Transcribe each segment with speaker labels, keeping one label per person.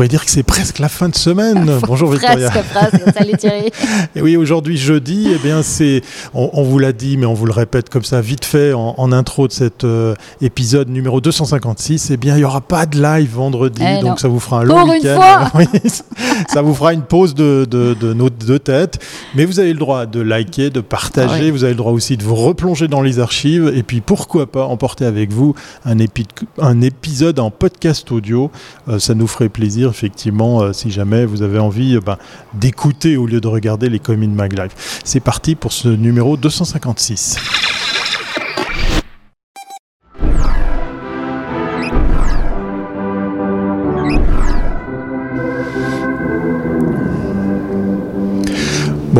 Speaker 1: pourrait dire que c'est presque la fin de semaine. Bonjour Victoria.
Speaker 2: Presque, presque. Salut Thierry.
Speaker 1: Et oui, aujourd'hui jeudi, eh bien c'est, on, vous l'a dit, mais on vous le répète comme ça vite fait en, intro de cet euh, épisode numéro 256. Eh bien, il y aura pas de live vendredi,
Speaker 2: Eh
Speaker 1: donc
Speaker 2: non.
Speaker 1: ça vous fera un long
Speaker 2: Pour une
Speaker 1: week-end. Oui, ça vous fera une pause de, de, de nos deux têtes. Mais vous avez le droit de liker, de partager.
Speaker 2: Ah.
Speaker 1: Vous avez le droit aussi de vous replonger dans les archives. Et puis pourquoi pas emporter avec vous un, épi- un épisode en podcast audio. Euh, ça nous ferait plaisir, effectivement, euh, si jamais vous avez envie euh, ben, d'écouter au lieu de regarder les Comin Mag Live. C'est parti pour ce numéro 256.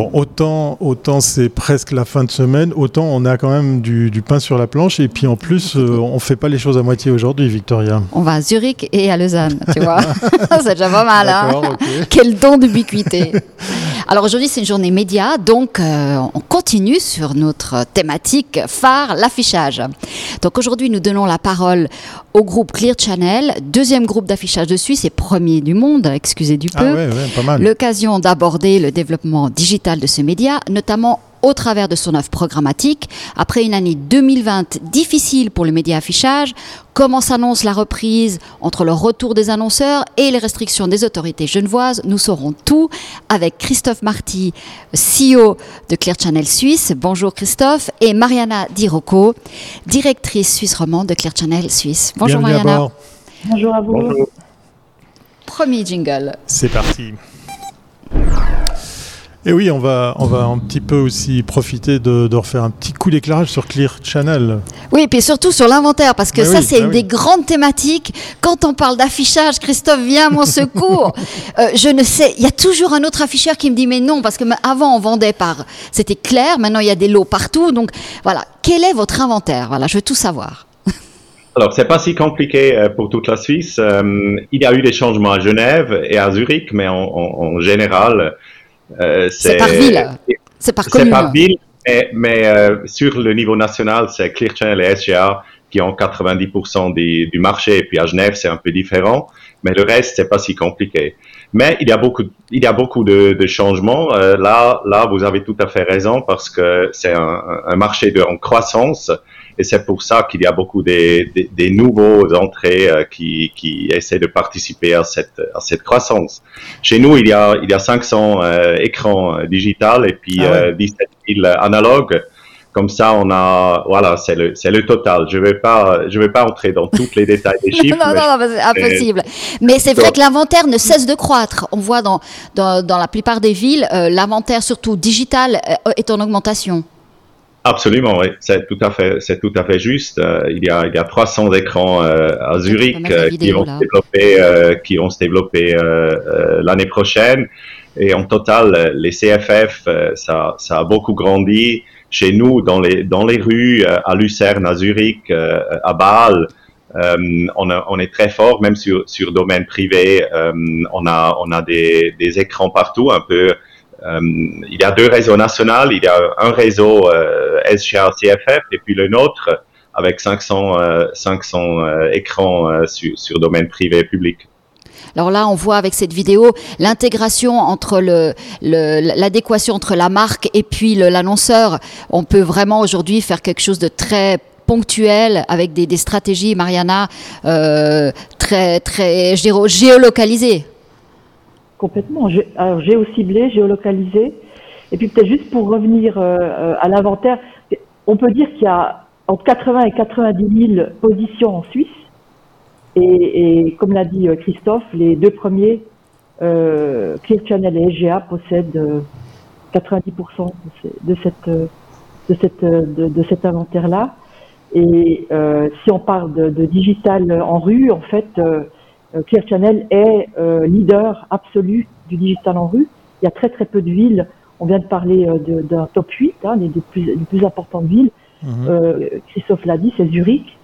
Speaker 1: Bon, autant, autant c'est presque la fin de semaine, autant on a quand même du, du pain sur la planche et puis en plus euh, on fait pas les choses à moitié aujourd'hui, Victoria.
Speaker 2: On va à Zurich et à Lausanne, tu vois. c'est déjà pas mal, hein. Quel don d'ubiquité. Alors aujourd'hui, c'est une journée média, donc euh, on continue sur notre thématique phare, l'affichage. Donc aujourd'hui, nous donnons la parole au groupe Clear Channel, deuxième groupe d'affichage de Suisse et premier du monde, excusez du
Speaker 1: Ah
Speaker 2: peu.
Speaker 1: ouais, ouais, pas mal.
Speaker 2: L'occasion d'aborder le développement digital de ce média, notamment au travers de son offre programmatique. Après une année 2020 difficile pour le média affichage, comment s'annonce la reprise entre le retour des annonceurs et les restrictions des autorités genevoises? Nous saurons tout avec Christophe Marty, CEO de Clear Channel Suisse. Bonjour Christophe. Et Mariana Di Rocco, directrice suisse romande de Clear Channel Suisse. Bonjour
Speaker 1: Bienvenue
Speaker 2: Mariana.
Speaker 3: Bonjour à vous.
Speaker 2: Premier jingle.
Speaker 1: C'est parti. Et oui, on va, on va un petit peu aussi profiter de, de refaire un petit coup d'éclairage sur Clear Channel.
Speaker 2: Oui, et puis surtout sur l'inventaire, parce que ça,
Speaker 1: oui,
Speaker 2: c'est
Speaker 1: bah
Speaker 2: une
Speaker 1: oui.
Speaker 2: des grandes thématiques. Quand on parle d'affichage, Christophe, viens à mon secours. Euh, je ne sais, il y a toujours un autre afficheur qui me dit, mais non, parce que avant, on vendait par, c'était clair, maintenant, il y a des lots partout. Donc, voilà. Quel est votre inventaire? Voilà, je veux tout savoir.
Speaker 4: Alors, c'est pas si compliqué euh, pour toute la Suisse. Euh, il y a eu des changements à Genève et à Zurich, mais en, en- en général,
Speaker 2: C'est par ville, c'est par
Speaker 4: C'est
Speaker 2: commune.
Speaker 4: par ville, mais, mais, euh, sur le niveau national, c'est Clear Channel et SGA qui ont 90% du, du marché. Et puis à Genève, c'est un peu différent. Mais le reste, c'est pas si compliqué. Mais il y a beaucoup, il y a beaucoup de, de changements. Euh, là, là, vous avez tout à fait raison parce que c'est un, un marché de, en croissance. Et c'est pour ça qu'il y a beaucoup des, des, des nouveaux entrées euh, qui, qui essaient de participer à cette, à cette croissance. Chez nous, il y a, il y a 500 euh, écrans euh, digitales et puis
Speaker 1: Ah ouais.
Speaker 4: euh, 17 000 analogues. Comme ça, on a, voilà, c'est le, c'est le total. Je vais pas, je vais pas entrer dans tous les détails des chiffres.
Speaker 2: non, non, non, c'est impossible. Mais c'est vrai que l'inventaire ne cesse de croître. On voit dans, dans, dans la plupart des villes, euh, l'inventaire, surtout digital, est en augmentation.
Speaker 4: Absolument, oui, c'est tout à fait, c'est tout à fait juste. Euh, il y a, il y a 300 écrans euh, à Zurich euh, qui
Speaker 2: vidéos,
Speaker 4: vont développer, euh, qui vont se développer l'année prochaine. Et en total, les CFF, euh, ça, ça a beaucoup grandi. Chez nous, dans les dans les rues, euh, à Lucerne, à Zurich, euh, à Bâle, euh, on, a- on est très fort, même sur sur domaine privé. euh, on a on a des des écrans partout, un peu. Euh, il y a deux réseaux nationaux. Il y a un réseau euh, SGA CFF et puis le nôtre avec 500 euh, 500 euh, écrans sur sur domaine privé et public.
Speaker 2: Alors là, on voit avec cette vidéo l'intégration entre le, l'adéquation entre la marque et puis l'annonceur. On peut vraiment aujourd'hui faire quelque chose de très ponctuel avec des, stratégies, Mariana, euh, très, très géolocalisées.
Speaker 3: Complètement. Alors, géociblé, géolocalisé. Et puis peut-être juste pour revenir euh, euh, à l'inventaire, on peut dire qu'il y a entre 80 et 90 000 positions en Suisse. Et, comme l'a dit euh, Christophe, les deux premiers, euh, Clear Channel et SGA, possèdent euh, 90% de, cette, de, cette, de, cet inventaire-là. Et si on parle de, digital en rue, en fait, Clear Channel est euh, leader absolu du digital en rue. Il y a très très peu de villes. On vient de parler euh, d'un top 8, hein, des, des plus, des plus importantes villes.
Speaker 1: Mhm.
Speaker 3: Euh, Christophe l'a dit, c'est Zurich,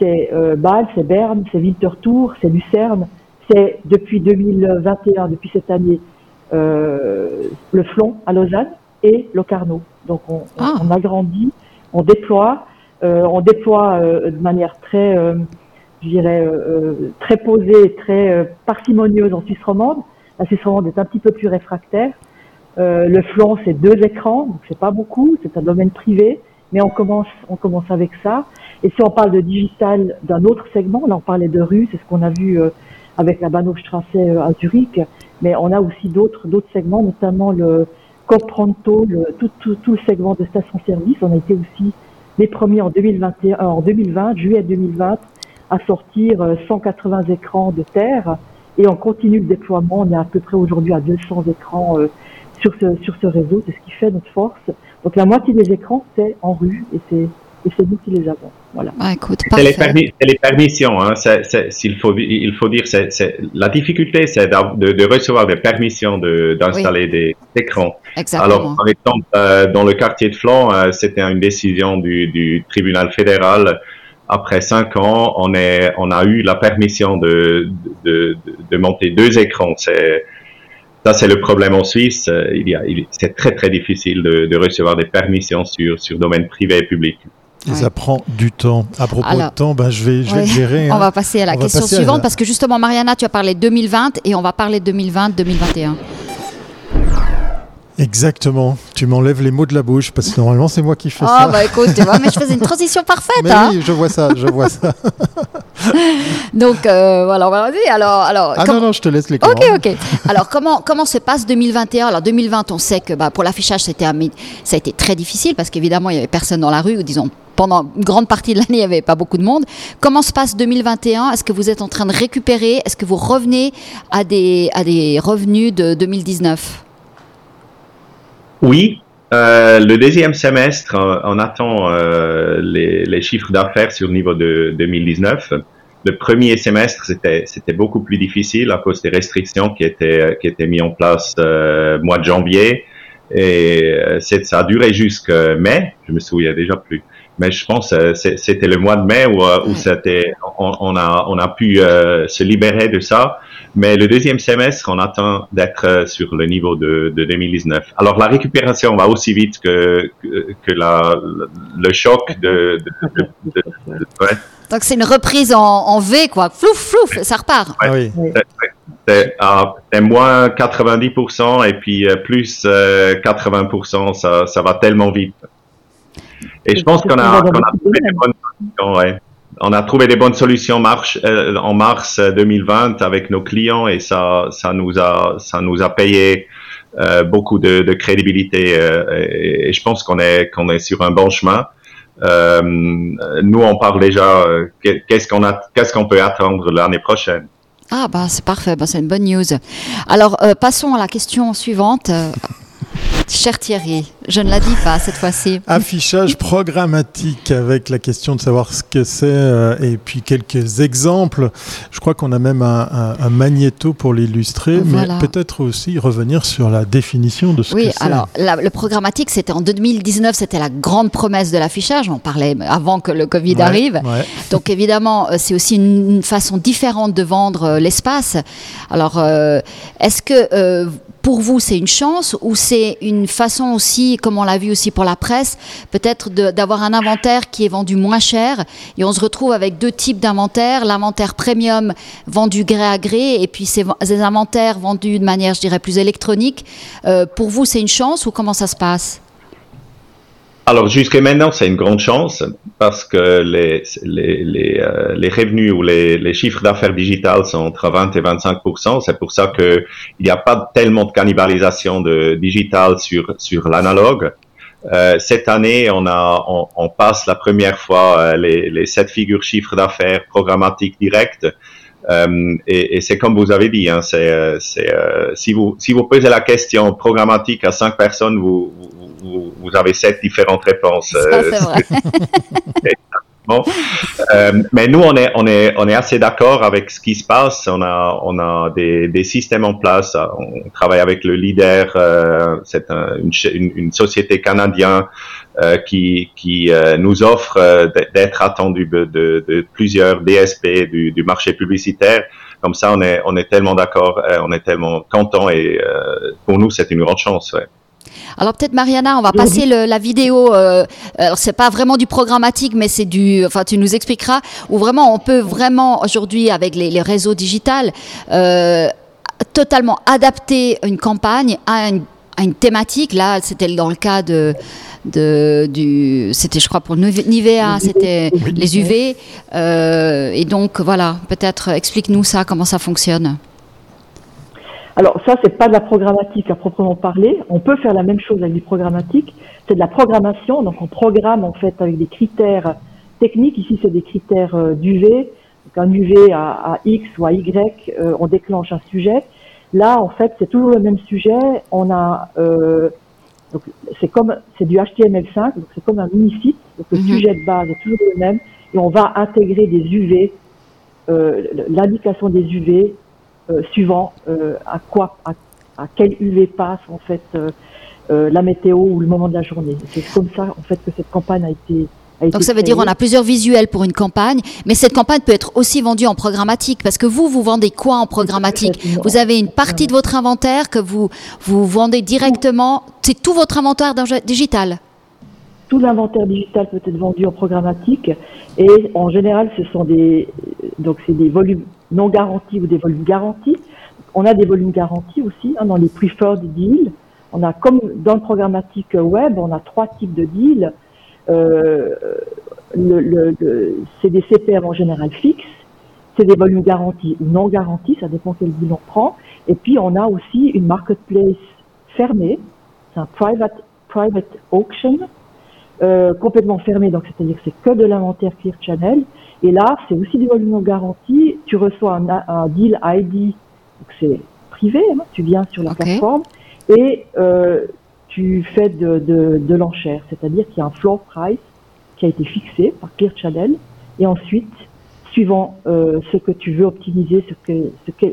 Speaker 3: c'est euh, Bâle, c'est Berne, c'est Winterthur, c'est Lucerne. C'est depuis 2021, depuis cette année, euh, le Flon à Lausanne et Locarno. Donc on, on-
Speaker 2: Ah.
Speaker 3: on agrandit, on déploie, euh, on déploie euh, de manière très euh, je dirais, très posée, très parcimonieuse en Suisse romande. La Suisse romande est un petit peu plus réfractaire. le flanc, c'est deux écrans, donc c'est pas beaucoup, c'est un domaine privé, mais on commence, on commence avec ça. Et si on parle de digital d'un autre segment, là on parlait de rue, c'est ce qu'on a vu avec la Bahnhofstrasse à Zurich, mais on a aussi d'autres d'autres segments, notamment le Copronto, le, tout, tout, tout, le segment de station-service. On a été aussi les premiers en 2021, euh, en 2020, juillet 2020, à sortir 180 euh, écrans de terre et on continue le déploiement. On est à peu près aujourd'hui à 200 écrans euh, sur ce sur ce réseau. C'est ce qui fait notre force. Donc la moitié des écrans c'est en rue et c'est et c'est nous qui les avons. Voilà.
Speaker 2: Ah, écoute,
Speaker 4: c'est les, les, permissions. Hein. s'il faut, il faut dire, c'est, la difficulté, c'est de, de, recevoir des permissions de, d'installer des écrans.
Speaker 2: Exactement.
Speaker 4: Alors, par exemple, euh, dans le quartier de Flan, euh, c'était une décision du, du, tribunal fédéral. Après cinq ans, on, est, on a eu la permission de, de, de monter deux écrans. C'est, ça, c'est le problème en Suisse. Il y a, c'est très, très difficile de, de, recevoir des permissions sur, sur domaine privé et public.
Speaker 1: Et ça prend du temps. À propos de temps, ben, je vais, je vais gérer.
Speaker 2: On hein. va passer à la question suivante parce que justement, Mariana, tu as parlé 2020 et on va parler 2020-2021.
Speaker 1: Exactement. Tu m'enlèves les mots de la bouche parce que normalement c'est moi qui fais
Speaker 2: oh,
Speaker 1: ça.
Speaker 2: bah écoute, tu vois, mais je faisais une transition parfaite.
Speaker 1: Mais
Speaker 2: hein.
Speaker 1: oui, je vois ça, je vois ça.
Speaker 2: Donc euh, voilà, vas-y. Alors, alors.
Speaker 1: Ah non non, je te laisse les.
Speaker 2: Ok ok. Alors comment comment se passe 2021 Alors 2020, on sait que bah, pour l'affichage c'était un, ça a été très difficile parce qu'évidemment il y avait personne dans la rue ou disons pendant une grande partie de l'année, il n'y avait pas beaucoup de monde. Comment se passe 2021 Est-ce que vous êtes en train de récupérer? Est-ce que vous revenez à des, à des revenus de 2019
Speaker 4: oui, euh, le deuxième semestre, on, attend euh, les, les, chiffres d'affaires sur le niveau de 2019. Le premier semestre, c'était c'était beaucoup plus difficile à cause des restrictions qui étaient qui étaient mises en place euh, mois de janvier et euh, ça a duré jusqu'à mai. Je me souviens déjà plus. Mais je pense que c'était le mois de mai où, où c'était on, on, a on a pu se libérer de ça. Mais le deuxième semestre, on attend d'être euh, sur le niveau de, de, 2019. Alors la récupération va aussi vite que, que, la, le choc de... de, de
Speaker 2: ouais. Donc c'est une reprise en, en, V, quoi. Flouf, flouf, ça repart.
Speaker 1: Ouais.
Speaker 4: oui. C'est ah, moins 90% et puis euh, plus 80%, euh, ça, ça va tellement vite. Et je pense qu'on a, qu a fait des bonnes ouais on a trouvé des bonnes solutions marche, euh, en mars 2020 avec nos clients et ça, ça nous a, ça nous a payé euh, beaucoup de, crédibilité euh, et, je pense qu'on est, qu'on est sur un bon chemin. Euh, nous, on parle déjà qu'est-ce qu'on a, qu'est-ce qu'on peut attendre l'année prochaine?
Speaker 2: Ah bah c'est parfait, bah, c'est une bonne news. Alors passons à la question suivante. Cher Thierry, je ne la dis pas cette fois-ci.
Speaker 1: Affichage programmatique avec la question de savoir ce que c'est euh, et puis quelques exemples. Je crois qu'on a même un, magnéto pour l'illustrer, mais peut-être aussi revenir sur la définition de ce
Speaker 2: que
Speaker 1: c'est.
Speaker 2: Oui, alors le programmatique, c'était en 2019, c'était la grande promesse de l'affichage. On parlait avant que le Covid arrive. Donc évidemment, euh, c'est aussi une, façon différente de vendre euh, l'espace. Alors, est-ce que pour vous, c'est une chance ou c'est une façon aussi, comme on l'a vu aussi pour la presse, peut-être d'avoir un inventaire qui est vendu moins cher et on se retrouve avec deux types d'inventaire, l'inventaire premium vendu gré à gré et puis ces, inventaires vendus de manière, je dirais, plus électronique. Euh, pour vous, c'est une chance ou comment ça se passe?
Speaker 4: Alors jusqu'à maintenant, c'est une grande chance parce que les, les, les, euh, les revenus ou les, les chiffres d'affaires digitales sont entre 20 et 25 C'est pour ça qu'il n'y a pas tellement de cannibalisation de digital sur, sur l'analogue. Euh, cette année, on, a, on, on, passe la première fois euh, les, les sept figures chiffres d'affaires programmatiques directes. Euh, et, et c'est comme vous avez dit, hein, c'est, euh, si, vous, si vous posez la question programmatique à cinq personnes, vous, vous, vous avez sept différentes réponses.
Speaker 2: Ça, c'est vrai.
Speaker 4: Bon. Euh, mais nous, on est, on est, on est assez d'accord avec ce qui se passe. On a, on a des, des systèmes en place. On travaille avec le leader. Euh, c'est un, une, une, société canadienne euh, qui, qui euh, nous offre euh, d'être attendu de, de, de, plusieurs DSP du, du, marché publicitaire. Comme ça, on est, on est tellement d'accord, on est tellement content et pour nous, c'est une grande chance. Ouais.
Speaker 2: Alors peut-être Mariana, on va passer la vidéo. Euh, alors c'est pas vraiment du programmatique, mais c'est du. Enfin, tu nous expliqueras où vraiment on peut vraiment aujourd'hui avec les, réseaux digitales euh, totalement adapter une campagne à une, à une thématique. Là, c'était dans le cas de de, du, c'était je crois pour Nivea, c'était les UV. Euh, et donc voilà, peut-être explique-nous ça, comment ça fonctionne.
Speaker 3: Alors ça, c'est pas de la programmatique à proprement parler. On peut faire la même chose avec du programmatique. C'est de la programmation, donc on programme en fait avec des critères techniques. Ici, c'est des critères euh, d'UV. Donc un UV à, X ou à Y, euh, on déclenche un sujet. Là, en fait, c'est toujours le même sujet. On a euh, donc c'est comme c'est du HTML5, donc c'est comme un mini site. Donc le mhm. sujet de base est toujours le même et on va intégrer des UV, euh, l'indication des UV suivant euh, à quoi, à, à, quel UV passe en fait euh, euh, la météo ou le moment de la journée. C'est comme ça en fait que cette campagne a été
Speaker 2: donc ça veut dire on a plusieurs visuels pour une campagne, mais cette campagne peut être aussi vendue en programmatique parce que vous vous vendez quoi en programmatique? Vous avez une partie de votre inventaire que vous vous vendez directement, c'est tout votre inventaire digital?
Speaker 3: Tout l'inventaire digital peut être vendu en programmatique et en général ce sont des donc c'est des volumes non garantis ou des volumes garantis. On a des volumes garantis aussi hein, dans les preferred deals. On a comme dans le programmatique web, on a trois types de deals euh, c'est des CPM en général fixes, c'est des volumes garantis ou non garantis, ça dépend quel deal on prend. Et puis on a aussi une marketplace fermée, c'est un private auction, euh, complètement fermé, donc c'est-à-dire que c'est que de l'inventaire Clear Channel. Et là, c'est aussi des volumes non garantis. Tu reçois un, un deal ID, donc c'est privé, hein, tu viens sur la plateforme, et euh, tu fais de, de, de l'enchère, c'est-à-dire qu'il y a un floor price qui a été fixé par Clear Channel, et ensuite, suivant euh, ce que tu veux optimiser, ce que, ce que,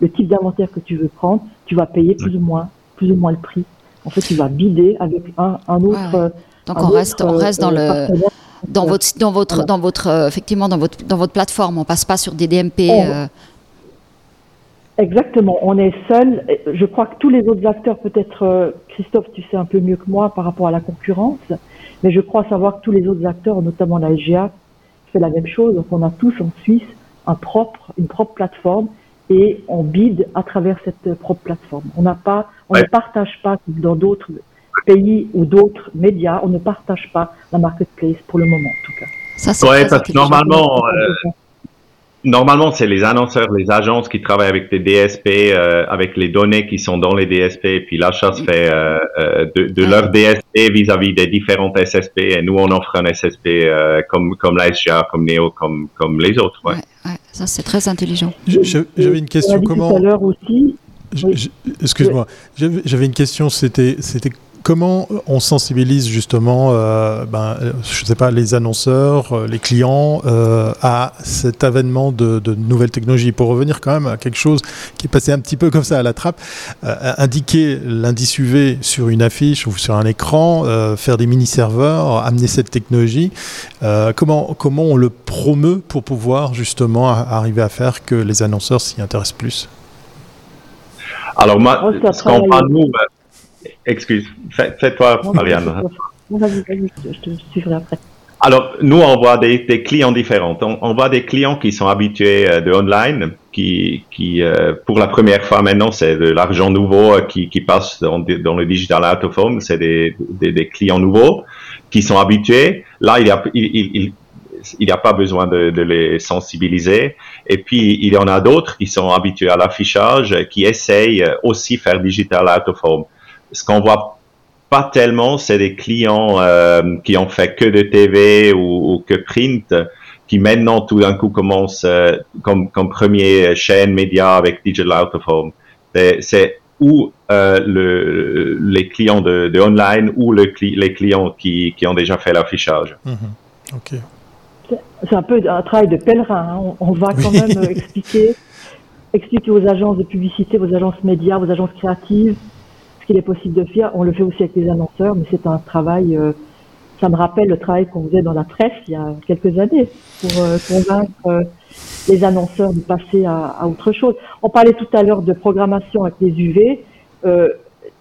Speaker 3: le type d'inventaire que tu veux prendre, tu vas payer plus ou moins, plus ou moins le prix. En fait, tu vas bider avec un, un autre.
Speaker 2: Donc on reste, on reste dans euh, le dans votre dans votre dans votre euh, effectivement dans votre dans votre plateforme. On passe pas sur des DMP.
Speaker 3: Exactement, on est seul. Je crois que tous les autres acteurs, peut-être euh, Christophe, tu sais un peu mieux que moi par rapport à la concurrence, mais je crois savoir que tous les autres acteurs, notamment la SGA, fait la même chose. Donc on a tous en Suisse un propre, une propre plateforme et on bide à travers cette propre plateforme. On n'a pas, on ne partage pas dans d'autres pays ou d'autres médias, on ne partage pas la marketplace pour le moment en tout cas.
Speaker 4: Ça, c'est ouais, parce que normalement, euh, Normalement, c'est les annonceurs, les agences qui travaillent avec des DSP, euh, avec les données qui sont dans les DSP, et puis l'achat se fait euh, euh de, de leur DSP vis-à-vis des différentes SSP, et nous, on offre un SSP euh, comme, comme la SGA, comme Neo, comme, comme les autres. Ouais.
Speaker 2: ouais, ça, c'est très intelligent.
Speaker 1: J'avais une question, comment...
Speaker 3: Tout à l'heure aussi.
Speaker 1: Excuse-moi, j'avais une question, c'était comment on sensibilise justement, euh, ben, je sais pas, les annonceurs, euh, les clients euh, à cet avènement de, nouvelles technologies? Pour revenir quand même à quelque chose qui est passé un petit peu comme ça à la trappe, indiquer l'indice UV sur une affiche ou sur un écran, faire des mini-serveurs, amener cette technologie, comment, comment on le promeut pour pouvoir justement arriver à faire que les annonceurs s'y intéressent plus?
Speaker 4: Alors moi, ce qu'on parle nous, Excuse, fais-toi, Marianne.
Speaker 3: je te suivrai après.
Speaker 4: Alors, nous, on voit des, clients différents. On, voit des clients qui sont habitués euh, de online, qui, qui euh, pour la première fois maintenant, c'est de l'argent nouveau euh, qui, qui passe dans, dans, le digital out of home. C'est des, des, des, clients nouveaux qui sont habitués. Là, il y a, il, il n'y a pas besoin de, de, les sensibiliser. Et puis, il y en a d'autres qui sont habitués à l'affichage, qui essayent aussi faire digital out of home ce qu'on voit pas tellement, c'est des clients euh, qui ont fait que de TV ou, que print, qui maintenant tout d'un coup commencent euh, comme, comme premier chaîne média avec Digital Out of Home. C'est ou euh, le, les clients de, de, online ou le, les clients qui, qui ont déjà fait l'affichage.
Speaker 1: Mm-hmm.
Speaker 3: C'est un peu un travail de pèlerin. Hein. On, va quand même expliquer, expliquer aux agences de publicité, aux agences médias, aux agences créatives, qu'il est possible de faire. On le fait aussi avec les annonceurs, mais c'est un travail. Euh, ça me rappelle le travail qu'on faisait dans la presse il y a quelques années pour euh, convaincre euh, les annonceurs de passer à, autre chose. On parlait tout à l'heure de programmation avec les UV.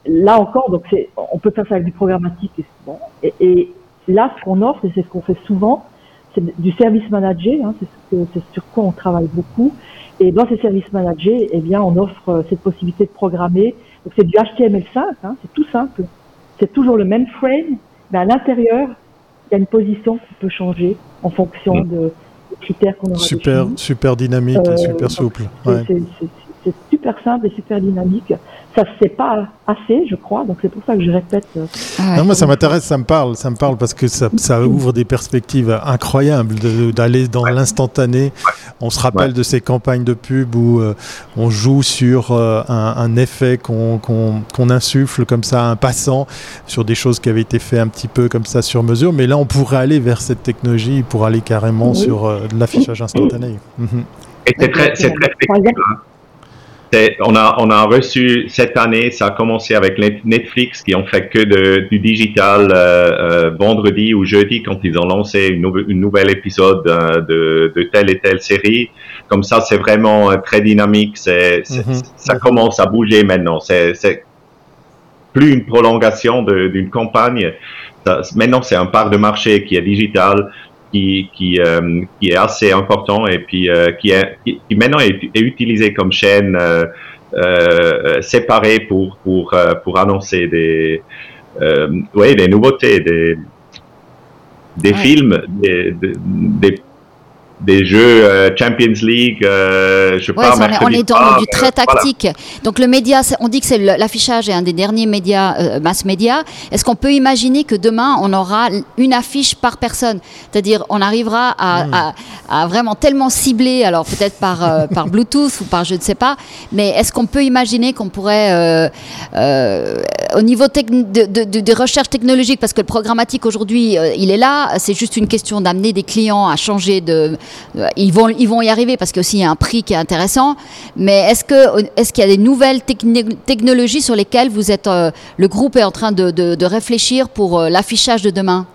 Speaker 3: là encore, donc on peut faire ça avec du programmatique. Et, là, ce qu'on offre, et c'est ce qu'on fait souvent, c'est du service managé. Hein, c'est, sur quoi on travaille beaucoup. Et dans ces services managés, eh bien, on offre cette possibilité de programmer. Donc c'est du HTML5, hein, c'est tout simple. C'est toujours le même frame, mais à l'intérieur, il y a une position qui peut changer en fonction mm. de, des critères qu'on aura
Speaker 1: Super, super dynamique et euh, super souple.
Speaker 3: Ouais c'est super simple et super dynamique. Ça se fait pas assez, je crois, donc c'est pour ça que je répète. Euh,
Speaker 1: ah moi, ça m'intéresse, ça me parle, ça me parle parce que ça, ça ouvre des perspectives incroyables d'aller dans l'instantané. On se rappelle de ces campagnes de pub où euh, on joue sur euh, un, effet qu'on insuffle comme ça à un passant sur des choses qui avaient été faites un petit peu comme ça sur mesure. Mais là, on pourrait aller vers cette technologie pour aller carrément sur l'affichage instantané.
Speaker 4: c'est très, très on a, on a reçu cette année, ça a commencé avec Netflix qui ont fait que de, du digital euh, euh, vendredi ou jeudi quand ils ont lancé une, une nouvel épisode euh, de, de, telle et telle série. Comme ça, c'est vraiment très dynamique. C'est, mm-hmm. Ça commence à bouger maintenant. C'est, plus une prolongation d'une campagne. maintenant, c'est un part de marché qui est digital qui, qui, euh, qui, est assez important et puis euh, qui, est, qui, maintenant est, utilisé comme chaîne euh, séparée pour, pour, pour annoncer des, ouais, des nouveautés, des, des films, des, des, des jeux euh, Champions League, euh, je
Speaker 2: ouais, on, est, dans du très tactique. Donc le média, on dit que c'est l'affichage est un des derniers médias, euh, mass média. Est-ce qu'on peut imaginer que demain on aura une affiche par personne? C'est-à-dire on arrivera à, hmm. à, à, vraiment tellement cibler, alors peut-être par, euh, par Bluetooth ou par je ne sais pas, mais est-ce qu'on peut imaginer qu'on pourrait, au niveau de, de, de, de, recherche technologique, parce que le programmatique aujourd'hui, il est là, c'est juste une question d'amener des clients à changer de euh, ils vont, ils vont y arriver parce qu'il y a un prix qui est intéressant. Mais est-ce que est-ce qu'il y a des nouvelles technologies sur lesquelles vous êtes, euh, le groupe est en train de, réfléchir pour euh, l'affichage de demain?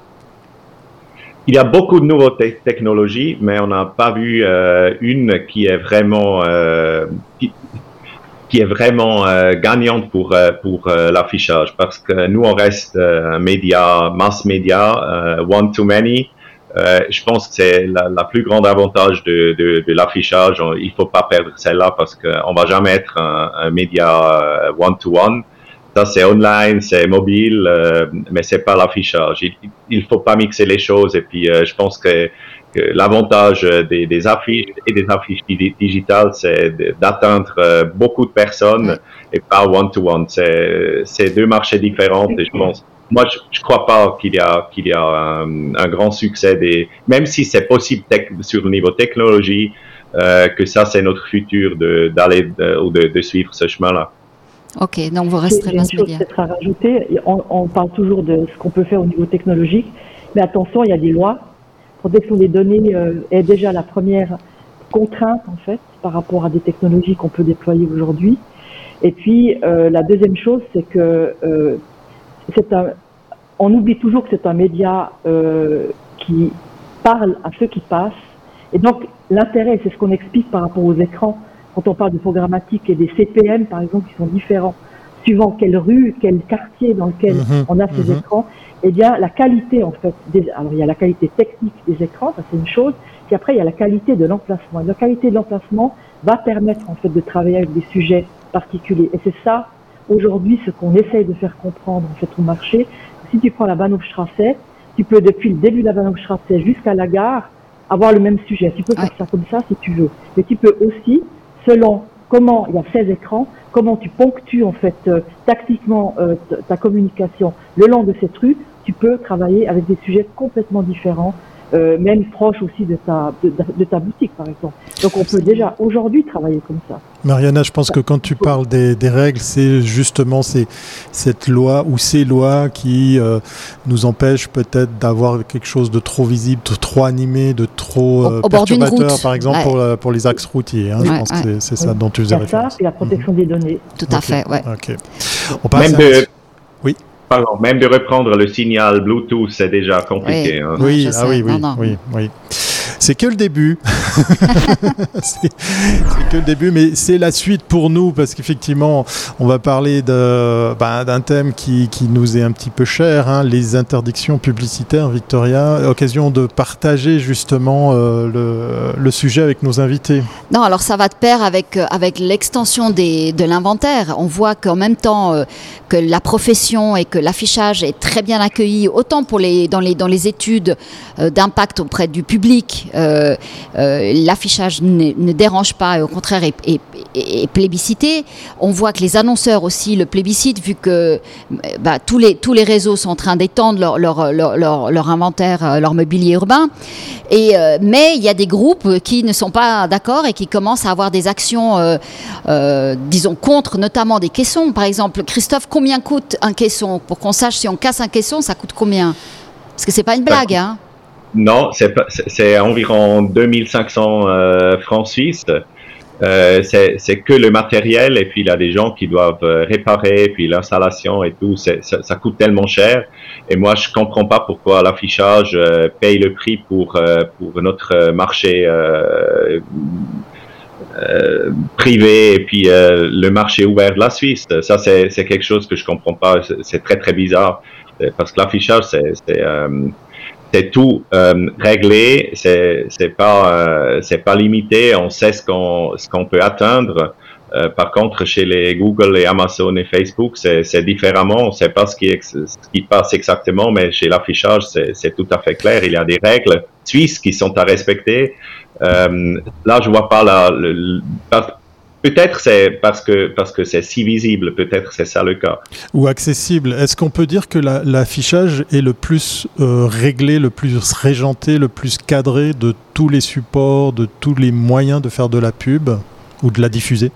Speaker 4: Il y a beaucoup de nouvelles technologies, mais on n'a pas vu une qui est vraiment qui, est vraiment gagnante pour pour l'affichage. Parce que nous on reste média mass média one to many euh, je pense que c'est la, la, plus grande avantage de, de, de l'affichage. Il faut pas perdre celle-là parce qu'on va jamais être un, un média one-to-one. Euh, Ça, c'est online, c'est mobile, euh, mais c'est pas l'affichage. Il, il faut pas mixer les choses. Et puis, euh, je pense que, que l'avantage des, des, affiches et des affiches digitales, c'est d'atteindre beaucoup de personnes et pas one-to-one. C'est deux marchés différents et je pense moi, je, ne crois pas qu'il y a qu'il y a un, grand succès des, même si c'est possible sur le niveau technologie, euh, que ça c'est notre futur de d'aller ou de, de, suivre ce chemin-là.
Speaker 2: Ok, donc vous resterez mass
Speaker 3: média. Peut-être à rajouter, on, on, parle toujours de ce qu'on peut faire au niveau technologique, mais attention, il y a des lois. Protection des données euh, est déjà la première contrainte en fait par rapport à des technologies qu'on peut déployer aujourd'hui. Et puis euh, la deuxième chose, c'est que euh, c'est un, on oublie toujours que c'est un média euh, qui parle à ceux qui passent. Et donc, l'intérêt, c'est ce qu'on explique par rapport aux écrans. Quand on parle de programmatique et des CPM, par exemple, qui sont différents, suivant quelle rue, quel quartier dans lequel mhm, on a ces mhm. écrans, eh bien, la qualité, en fait, des, alors il y a la qualité technique des écrans, ça c'est une chose, puis après, il y a la qualité de l'emplacement. Et la qualité de l'emplacement va permettre, en fait, de travailler avec des sujets particuliers. Et c'est ça, aujourd'hui, ce qu'on essaye de faire comprendre, en fait, au marché, si tu prends la Bahnhofstrasse, tu peux depuis le début de la Bahnhofstrasse jusqu'à la gare avoir le même sujet. Tu peux faire ça comme ça si tu veux. Mais tu peux aussi, selon comment il y a 16 écrans, comment tu ponctues en fait euh, tactiquement euh, ta communication le long de cette rue, tu peux travailler avec des sujets complètement différents euh, même proche aussi de ta, de, ta boutique, par exemple. Donc on peut déjà aujourd'hui travailler comme ça.
Speaker 1: Mariana, je pense que quand tu parles des, des règles, c'est justement ces, cette loi ou ces lois qui euh, nous empêchent peut-être d'avoir quelque chose de trop visible, de trop animé, de trop
Speaker 2: euh, perturbateur,
Speaker 1: par exemple pour, pour, les axes routiers. Hein, je pense que c'est ça dont tu faisais référence.
Speaker 3: Ça, et la protection des données.
Speaker 2: Tout à fait, ouais.
Speaker 1: On passe
Speaker 4: même de... Oui même de reprendre le signal Bluetooth, c'est déjà compliqué.
Speaker 1: Oui, hein. oui, ah oui, oui, oui, C'est que le début. c'est que le début, mais c'est la suite pour nous parce qu'effectivement, on va parler bah, d'un thème qui, qui, nous est un petit peu cher, hein, les interdictions publicitaires, Victoria. Occasion de partager justement euh, le, sujet avec nos invités.
Speaker 2: Non, alors ça va de pair avec, euh, avec l'extension de l'inventaire. On voit qu'en même temps euh, que la profession et que l'affichage est très bien accueilli, autant pour les, dans, les, dans les études d'impact auprès du public, euh, euh, l'affichage ne, dérange pas et au contraire est, plébiscité. On voit que les annonceurs aussi le plébiscitent vu que bah, tous, les, tous les réseaux sont en train d'étendre leur, leur, leur, leur, inventaire, euh, leur mobilier urbain. Et, mais il y a des groupes qui ne sont pas d'accord et qui commencent à avoir des actions, disons, contre notamment des caissons. Par exemple, Christophe, combien coûte un caisson? Pour qu'on sache si on casse un caisson, ça coûte combien? Parce que c'est pas une blague, hein
Speaker 4: non, c'est environ 2500 euh, francs suisses. Euh, c'est que le matériel et puis il y a des gens qui doivent euh, réparer puis l'installation et tout ça, ça, coûte tellement cher. Et moi je comprends pas pourquoi l'affichage euh, paye le prix pour euh, pour notre marché privé et puis le marché ouvert de la Suisse. Ça c'est quelque chose que je comprends pas. C'est très très bizarre. Parce que l'affichage c'est c'est tout euh, réglé, c'est pas euh, c'est pas limité, on sait ce qu'on ce qu'on peut atteindre. Euh, par contre, chez les Google et Amazon et Facebook, c'est différemment. On sait pas ce qui, ce qui passe exactement, mais chez l'affichage, c'est tout à fait clair. Il y a des règles suisses qui sont à respecter. Euh, là, je vois pas la, le, Peut-être c'est parce que parce que c'est si visible, peut-être c'est ça le cas.
Speaker 1: Ou accessible. Est-ce qu'on peut dire que l'affichage est le plus euh, réglé, le plus régenté, le plus cadré de tous les supports, de tous les moyens de faire de la pub ou de la diffuser?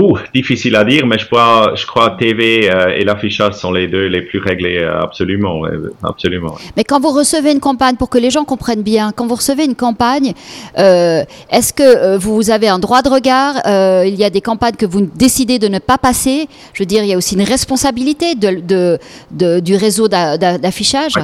Speaker 4: Ouh, difficile à dire, mais je crois, je crois TV euh, et l'affichage sont les deux les plus réglés, euh, absolument, absolument.
Speaker 2: Mais quand vous recevez une campagne, pour que les gens comprennent bien, quand vous recevez une campagne, euh, est-ce que vous avez un droit de regard Il y a des campagnes que vous décidez de ne pas passer? Je veux dire, il y a aussi une responsabilité de, de, du réseau d'affichage?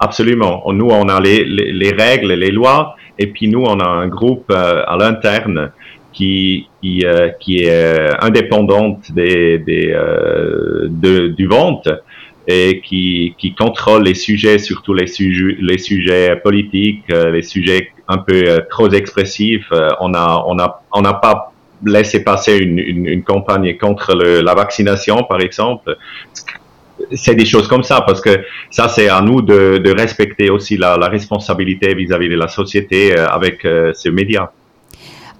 Speaker 4: Absolument. Nous, on a les, les, les, règles, les lois, et puis nous, on a un groupe à l'interne qui, qui, euh, qui est euh, indépendante des, des, euh, de, du vente et qui, qui contrôle les sujets, surtout les sujets, les sujets politiques, les sujets un peu trop expressifs. on a, on a, on n'a pas laissé passer une, une, une campagne contre le, la vaccination, par exemple. C'est des choses comme ça, parce que ça, c'est à nous de, de respecter aussi la, la responsabilité vis-à-vis -vis de la société avec ce média.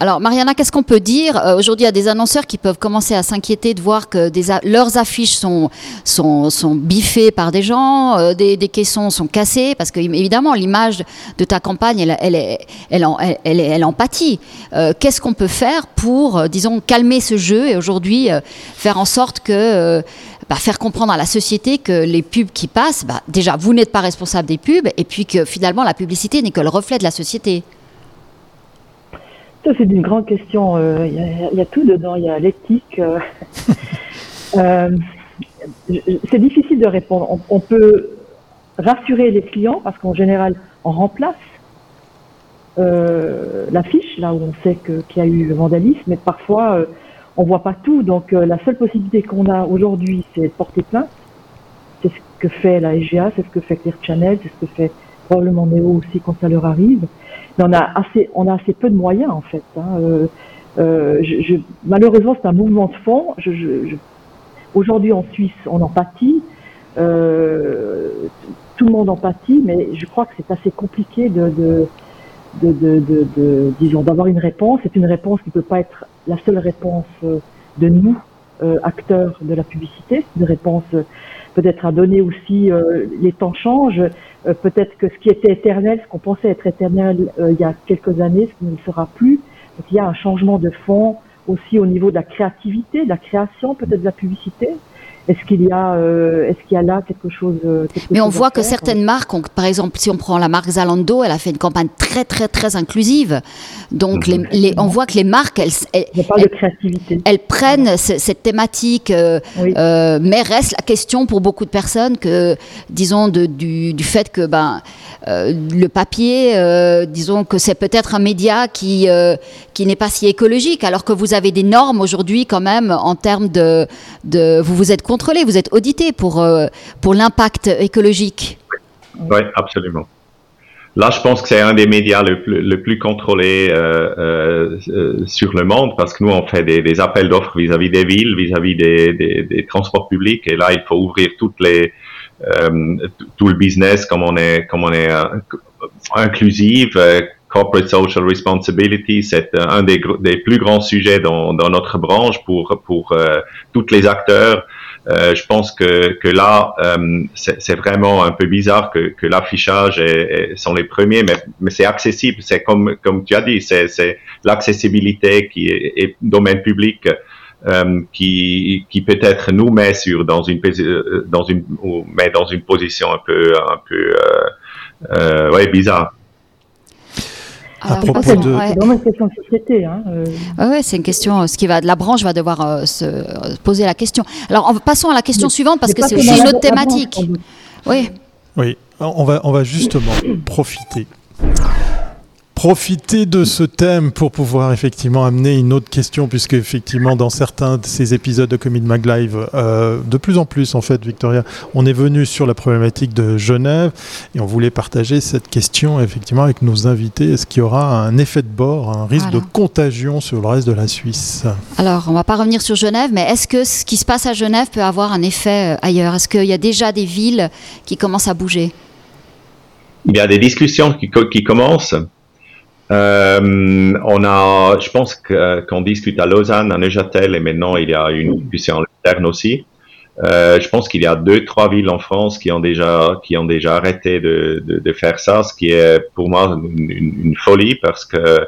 Speaker 2: Alors, Mariana, qu'est-ce qu'on peut dire? Euh, Aujourd'hui, il y a des annonceurs qui peuvent commencer à s'inquiéter de voir que leurs affiches sont, sont, biffées par des gens, euh, des, caissons sont cassés, parce que évidemment, l'image de ta campagne, elle, elle, elle, elle, elle, elle empathie. Euh, qu'est-ce qu'on peut faire pour, disons, calmer ce jeu et aujourd'hui faire en sorte que... Bah, faire comprendre à la société que les pubs qui passent, bah, déjà, vous n'êtes pas responsable des pubs, et puis que finalement, la publicité n'est que le reflet de la société?
Speaker 3: C'est une grande question. Euh, il y, a tout dedans. Il y a l'éthique. Euh, euh, c'est difficile de répondre. On, peut rassurer les clients parce qu'en général, on remplace l'affiche là où on sait qu'il y a eu le vandalisme, mais parfois on voit pas tout. Donc la seule possibilité qu'on a aujourd'hui, c'est de porter plainte. C'est ce que fait la SGA, c'est ce que fait Clear Channel, c'est ce que fait probablement Néo aussi quand ça leur arrive mais on a assez, on a assez peu de moyens en fait. Hein. Euh, euh, malheureusement, c'est un mouvement de fond. Je, Aujourd'hui, en Suisse, on en pâtit. Euh, tout le monde en pâtit, mais je crois que c'est assez compliqué de, disons, d'avoir une réponse. C'est une réponse qui ne peut pas être la seule réponse de nous, acteurs de la publicité. Une réponse peut-être à donner aussi. Euh, les temps changent. Euh, peut-être que ce qui était éternel, ce qu'on pensait être éternel euh, il y a quelques années, ce ne sera plus. Donc il y a un changement de fond aussi au niveau de la créativité, de la création, peut-être de la publicité. Est-ce qu'il y a, euh, est-ce qu'il y a là quelque chose euh,
Speaker 2: Mais on voit que certaines marques, par exemple, si on prend la marque Zalando, elle a fait une campagne très très très inclusive. Donc mhm. les, on voit que les marques, elles, prennent cette thématique, euh, mais reste la question pour beaucoup de personnes que, disons, de, du, du, fait que ben le papier, disons que c'est peut-être un média qui qui n'est pas si écologique, alors que vous avez des normes aujourd'hui quand même en termes de, de vous vous êtes contrôlé, vous êtes audité pour, euh, pour l'impact écologique.
Speaker 4: Oui, absolument. Là, je pense que c'est un des médias le plus, le contrôlé euh, euh, sur le monde parce que nous, on fait des, appels d'offres vis-à-vis des villes, vis-à-vis des, transports publics. Et là, il faut ouvrir tout le business comme on est, comme on est inclusive, corporate social responsibility, c'est un des, plus grands sujets dans, dans notre branche pour, pour tous les acteurs. Euh, je pense que, que là, euh, c'est vraiment un peu bizarre que, que l'affichage sont les premiers, mais, mais c'est accessible. C'est comme, comme tu as dit, c'est l'accessibilité qui est, est, domaine public. Euh, qui, qui peut-être nous met sur dans une euh, dans une met dans une position un peu un peu euh, ouais bizarre
Speaker 3: à propos de... C'est vraiment une question de société. Hein,
Speaker 2: euh. c'est une question. Ce qui va, la branche va devoir euh, se poser la question. Alors, passons à la question suivante parce que c'est aussi une autre thématique. oui.
Speaker 1: Oui, on va, on va justement profiter profiter de ce thème pour pouvoir effectivement amener une autre question, puisque effectivement dans certains de ces épisodes de Commit Mag Live, euh, de plus en plus en fait, Victoria, on est venu sur la problématique de Genève et on voulait partager cette question effectivement avec nos invités. Est-ce qu'il y aura un effet de bord, un risque de contagion sur le reste de la Suisse?
Speaker 2: Alors, on va pas revenir sur Genève, mais est-ce que ce qui se passe à Genève peut avoir un effet euh, ailleurs? Est-ce qu'il y a déjà des villes qui commencent à bouger?
Speaker 4: Il y a des discussions qui, qui commencent. Euh, on a, je pense qu'on discute à Lausanne, à Neuchâtel, et maintenant il y a une discussion en interne aussi. Euh, je pense qu'il y a deux, trois villes en France qui ont déjà, qui ont déjà arrêté de, de, de faire ça, ce qui est pour moi une, une folie parce que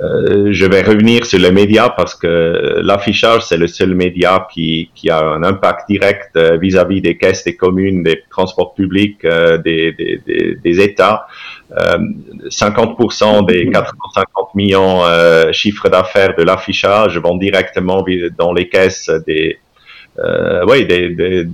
Speaker 4: euh, je vais revenir sur les médias parce que l'affichage, c'est le seul média qui, qui, a un impact direct euh, vis-à-vis des caisses des communes, des transports publics, euh, des, des, des, États. 50% des 450 millions euh, chiffres d'affaires de l'affichage vont directement dans les caisses des, oui, des, des,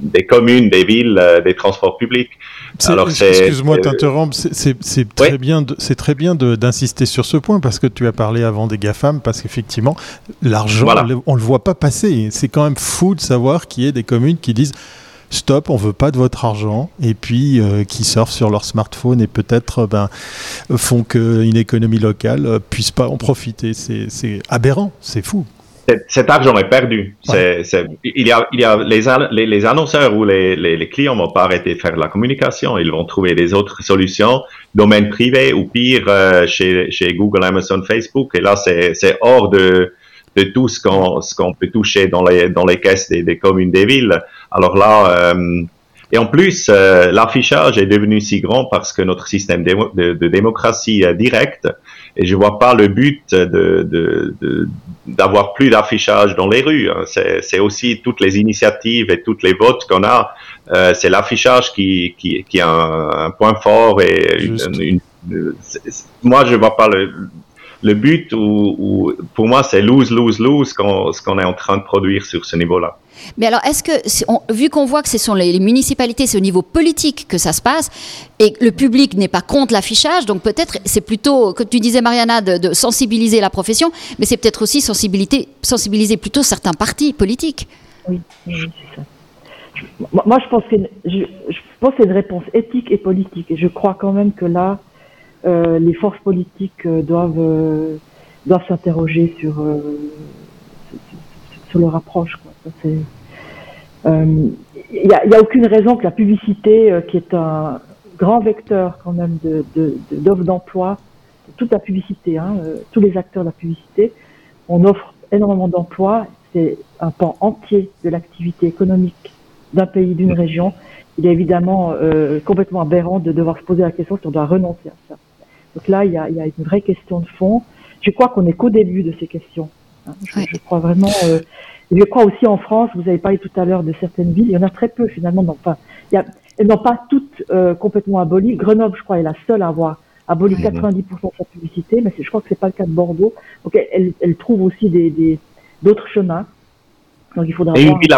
Speaker 4: des, communes, des villes, des transports publics.
Speaker 1: Excuse-moi de t'interrompre, c'est très, bien c'est très bien d'insister sur ce point parce que tu as parlé avant des GAFAM, parce qu'effectivement, l'argent, on ne le voit pas passer. C'est quand même fou de savoir qu'il y ait des communes qui disent stop, on veut pas de votre argent, et puis euh, qui surfent sur leur smartphone et peut-être ben, font qu'une économie locale euh, puisse pas en profiter. C'est aberrant, c'est fou
Speaker 4: cet argent est perdu. il y a, il y a les, les, annonceurs ou les, les, clients vont pas arrêter de faire la communication. Ils vont trouver des autres solutions, domaine privé ou pire euh, chez, chez Google, Amazon, Facebook. Et là, c'est hors de, de tout ce qu'on peut toucher dans les dans les caisses des, des communes des villes. Alors là, euh, et en plus, euh, l'affichage est devenu si grand parce que notre système de, de, de démocratie directe et je vois pas le but de, d'avoir plus d'affichage dans les rues. Hein. C'est, aussi toutes les initiatives et toutes les votes qu'on a. Euh, c'est l'affichage qui, qui, qui a un, point fort et une, moi je vois pas le, le but ou, pour moi c'est lose lose lose ce qu'on est en train de produire sur ce niveau-là.
Speaker 2: Mais alors, est-ce que, vu qu'on voit que ce sont les, municipalités, c'est au niveau politique que ça se passe, et le public n'est pas contre l'affichage, donc peut-être c'est plutôt, comme tu disais Mariana, de, sensibiliser la profession, mais c'est peut-être aussi sensibiliser, sensibiliser plutôt certains partis politiques.
Speaker 3: Oui, c'est ça. Moi, je pense que c'est une réponse éthique et politique, et je crois quand même que là, euh, les forces politiques euh, doivent euh, doivent s'interroger sur, sur leur approche. Il n'y a, aucune raison que la publicité, qui est un grand vecteur quand même d'offres de, d'emploi, toute la publicité, hein, tous les acteurs de la publicité, on offre énormément d'emplois, c'est un pan entier de l'activité économique d'un pays, d'une région. Il est évidemment complètement aberrant de devoir se poser la question si on doit renoncer à ça. Donc là, il y a, une vraie question de fond. Je crois qu'on n'est qu'au début de ces questions. Hein. Je, crois vraiment. Euh, je crois aussi en France, vous avez parlé tout à l'heure de certaines villes, il y en a très peu finalement. Non, pas, il y a, elles n'ont pas toutes euh, complètement aboli. Grenoble, je crois, est la seule à avoir aboli 90% de sa publicité, mais je crois que c'est pas le cas de Bordeaux. Donc elle, elle trouve aussi des d'autres chemins.
Speaker 4: Donc il faudra. Et une ville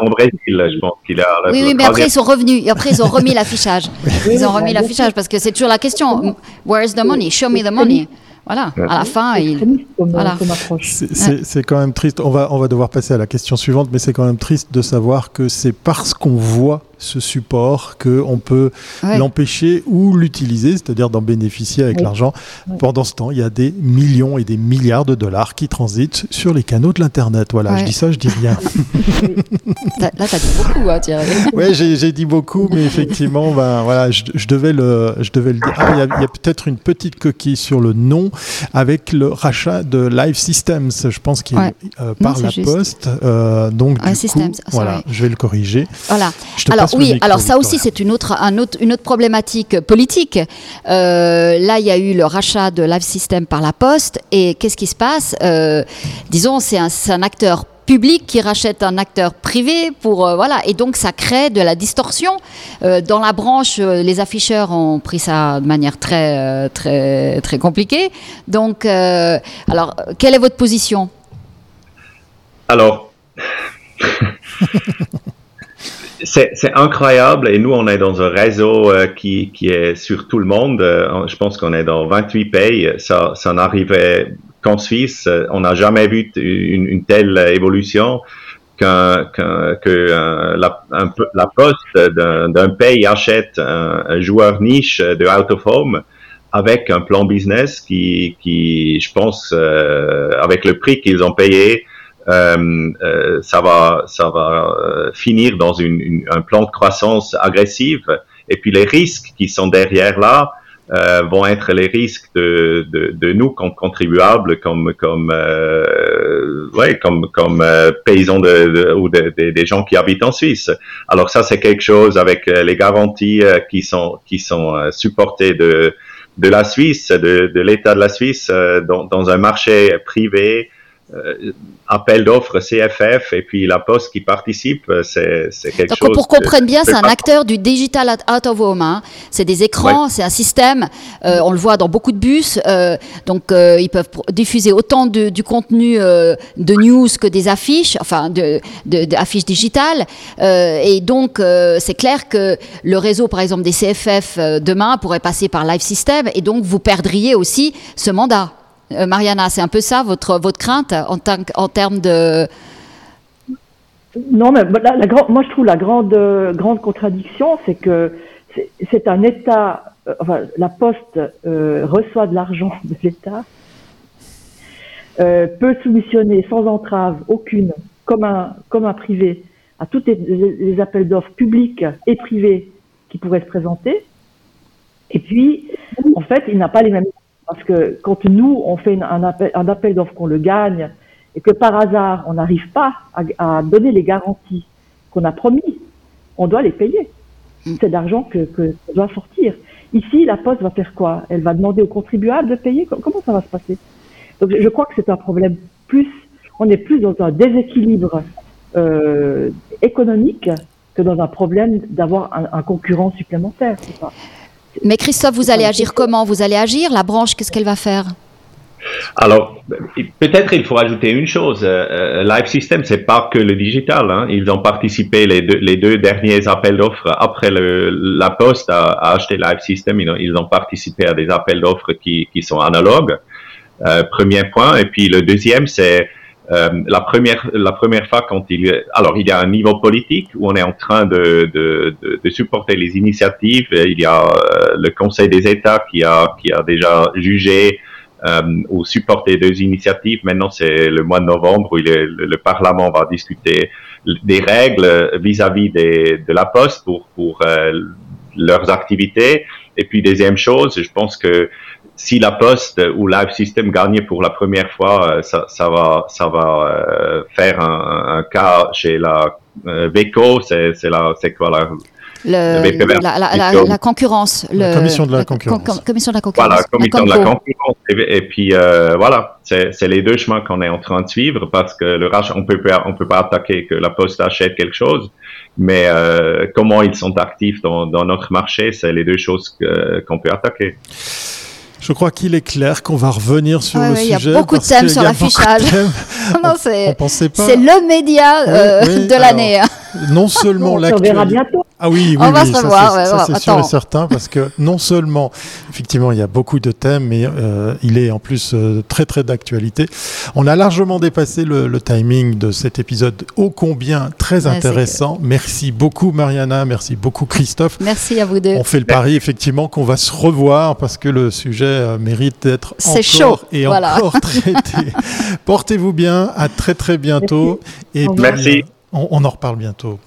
Speaker 4: en Brésil, je pense qu'il a.
Speaker 2: Oui, oui, mais après ils sont revenus. Et après ils ont remis l'affichage. Ils ont remis l'affichage parce que c'est toujours la question. Where is the money? Show me the money. Voilà, à la fin, il... voilà.
Speaker 1: c'est quand même triste. On va, on va devoir passer à la question suivante, mais c'est quand même triste de savoir que c'est parce qu'on voit ce support qu'on peut l'empêcher ou l'utiliser, c'est-à-dire d'en bénéficier avec l'argent. Pendant ce temps, il y a des millions et des milliards de dollars qui transitent sur les canaux de l'Internet. Voilà, je dis ça, je dis rien.
Speaker 2: Là, tu as dit beaucoup, hein, Thierry.
Speaker 1: Oui, j'ai dit beaucoup, mais effectivement, ben, voilà, je, devais le, je devais le dire. Ah, il y a, a peut-être une petite coquille sur le nom avec le rachat de Live Systems, je pense qu'il est euh, par la poste. Euh, donc, du coup, voilà, je vais le corriger.
Speaker 2: Voilà. Alors, oui, alors ça aussi, c'est une autre, un autre, une autre problématique politique. Euh, là, il y a eu le rachat de Live System par la Poste. Et qu'est-ce qui se passe? Euh, Disons, c'est un, un, acteur public qui rachète un acteur privé pour euh, voilà. Et donc ça crée de la distorsion. Dans la branche les afficheurs ont pris ça de manière très très très compliquée. Donc alors quelle est votre position?
Speaker 4: Alors c'est incroyable. Et nous on est dans un réseau euh, qui, qui, est sur tout le monde. Euh, je pense qu'on est dans 28 pays. Ça, ça n'arrivait qu'en Suisse. On n'a jamais vu une, telle évolution qu'un que euh, la, poste d'un pays achète un, joueur niche de out of home avec un plan business qui, je pense, avec le prix qu'ils ont payé, euh, euh, ça va, ça va euh, finir dans un plan de croissance agressive. Et puis les risques qui sont derrière là euh, vont être les risques de, de, de nous comme contribuables, comme comme euh, ouais, comme comme paysans de, ou des gens qui habitent en Suisse. Alors ça c'est quelque chose avec les garanties qui sont qui sont supportées de de la Suisse, de, de l'État de la Suisse dans, dans un marché privé euh, appel d'offres CFF et puis la Poste qui participe, euh, c'est quelque
Speaker 2: Donc,
Speaker 4: chose.
Speaker 2: Pour qu'on comprenne bien, c'est un acteur du digital out of home. Hein. C'est des écrans, c'est un système. Euh, on le voit dans beaucoup de bus. donc ils peuvent diffuser autant de, du contenu de news que des affiches, enfin de, de, affiches digitales. et donc c'est clair que le réseau, par exemple des CFF demain pourrait passer par Live System et donc vous perdriez aussi ce mandat. Euh, Mariana, c'est un peu ça votre, votre crainte en, en termes de...
Speaker 3: Non, mais la, moi je trouve la grande, grande contradiction, c'est que c'est un État, euh, la Poste euh, reçoit de l'argent de l'État, peut soumissionner sans entrave aucune, comme un, comme un privé, à tous les, les appels d'offres publics et privés qui pourraient se présenter. Et puis, en fait, il n'a pas les mêmes parce que quand nous, on fait un appel, un appel d'offres qu'on le gagne et que par hasard, on n'arrive pas à, donner les garanties qu'on a promis, on doit les payer. Mm. C'est l'argent que, que doit sortir. Ici, la Poste va faire quoi? Elle va demander aux contribuables de payer? Comment ça va se passer? Donc, je crois que c'est un problème plus. On est plus dans un déséquilibre euh, économique que dans un problème d'avoir un, un concurrent supplémentaire. Pas.
Speaker 2: Mais Christophe, vous allez agir comment? Vous allez agir? La branche, qu'est-ce qu'elle va faire?
Speaker 4: Alors, peut-être il faut ajouter une chose. Euh, euh, Live System, c'est pas que le digital. Hein. Ils ont participé les deux, derniers appels d'offres après la Poste a, acheté Live System. Ils ont, participé à des appels d'offres qui, qui sont analogues. Euh, premier point. Et puis le deuxième, c'est euh, la première la première fois quand il alors il y a un niveau politique où on est en train de de, de, de supporter les initiatives. Il y a euh, le Conseil des États qui a qui a déjà jugé euh, ou supporté deux initiatives. Maintenant c'est le mois de novembre où il le, Parlement va discuter des règles vis-à-vis des, de la Poste pour pour euh, leurs activités. Et puis deuxième chose je pense que si la Poste ou Live System gagnait pour la première fois, euh, ça, ça va, ça va euh, faire un, un, cas chez la euh, VECO, c'est, c'est, la, c'est quoi la
Speaker 2: le, la, la- la- concurrence.
Speaker 1: La commission de la
Speaker 2: con-
Speaker 1: concurrence.
Speaker 2: commission de la concurrence.
Speaker 4: Voilà, commission de la concurrence. Et, et puis euh, voilà, c'est c'est les deux chemins qu'on est en train de suivre parce que le rachat, on peut pas, on peut pas attaquer que la Poste achète quelque chose, mais euh, comment ils sont actifs dans, dans notre marché, c'est les deux choses que- qu'on peut attaquer.
Speaker 1: Je crois qu'il est clair qu'on va revenir sur
Speaker 2: Ouais,
Speaker 1: le
Speaker 2: ouais, il y a
Speaker 1: sujet.
Speaker 2: beaucoup de thèmes sur l'affichage. c'est le média euh, de l'année.
Speaker 1: Non seulement l'actualité. Ah oui, oui,
Speaker 2: On va
Speaker 1: oui,
Speaker 2: se
Speaker 1: ça,
Speaker 2: revoir,
Speaker 1: c'est-
Speaker 2: ouais,
Speaker 1: ça,
Speaker 2: ouais,
Speaker 1: c'est sûr et certain parce que non seulement, effectivement, il y a beaucoup de thèmes, mais euh, il est en plus euh, très très d'actualité. On a largement dépassé le, le timing de cet épisode ô combien très
Speaker 2: Ouais,
Speaker 1: intéressant. Merci beaucoup Mariana, merci beaucoup Christophe.
Speaker 2: Merci à vous deux.
Speaker 1: On fait le pari effectivement qu'on va se revoir parce que le sujet euh, mérite d'être
Speaker 2: C'est
Speaker 1: encore
Speaker 2: chaud,
Speaker 1: et
Speaker 2: voilà.
Speaker 1: encore traité. Portez-vous bien, à très très bientôt. Et puis,
Speaker 3: revoir.
Speaker 4: Merci.
Speaker 1: On, en reparle bientôt.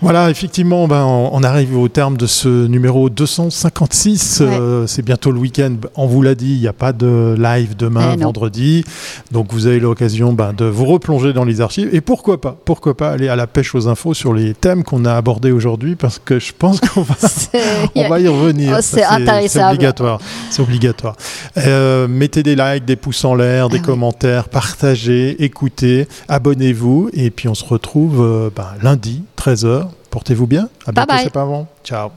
Speaker 1: Voilà, effectivement, ben, on, arrive au terme de ce numéro 256.
Speaker 2: Ouais.
Speaker 1: Euh, c'est bientôt le week-end. On vous l'a dit, il n'y a pas de live demain,
Speaker 2: Eh
Speaker 1: vendredi. Donc vous avez l'occasion ben, de vous replonger dans les archives. Et pourquoi pas Pourquoi pas aller à la pêche aux infos sur les thèmes qu'on a abordés aujourd'hui Parce que je pense qu'on va on va y revenir.
Speaker 2: Oh, c'est
Speaker 1: obligatoire. C'est obligatoire. Euh, mettez des likes, des pouces en l'air, des
Speaker 2: Ah oui.
Speaker 1: commentaires, partagez, écoutez, abonnez-vous. Et puis on se retrouve euh, ben, lundi, 13h. Portez-vous bien. À
Speaker 2: Bye
Speaker 1: bientôt, c'est pas avant. Ciao.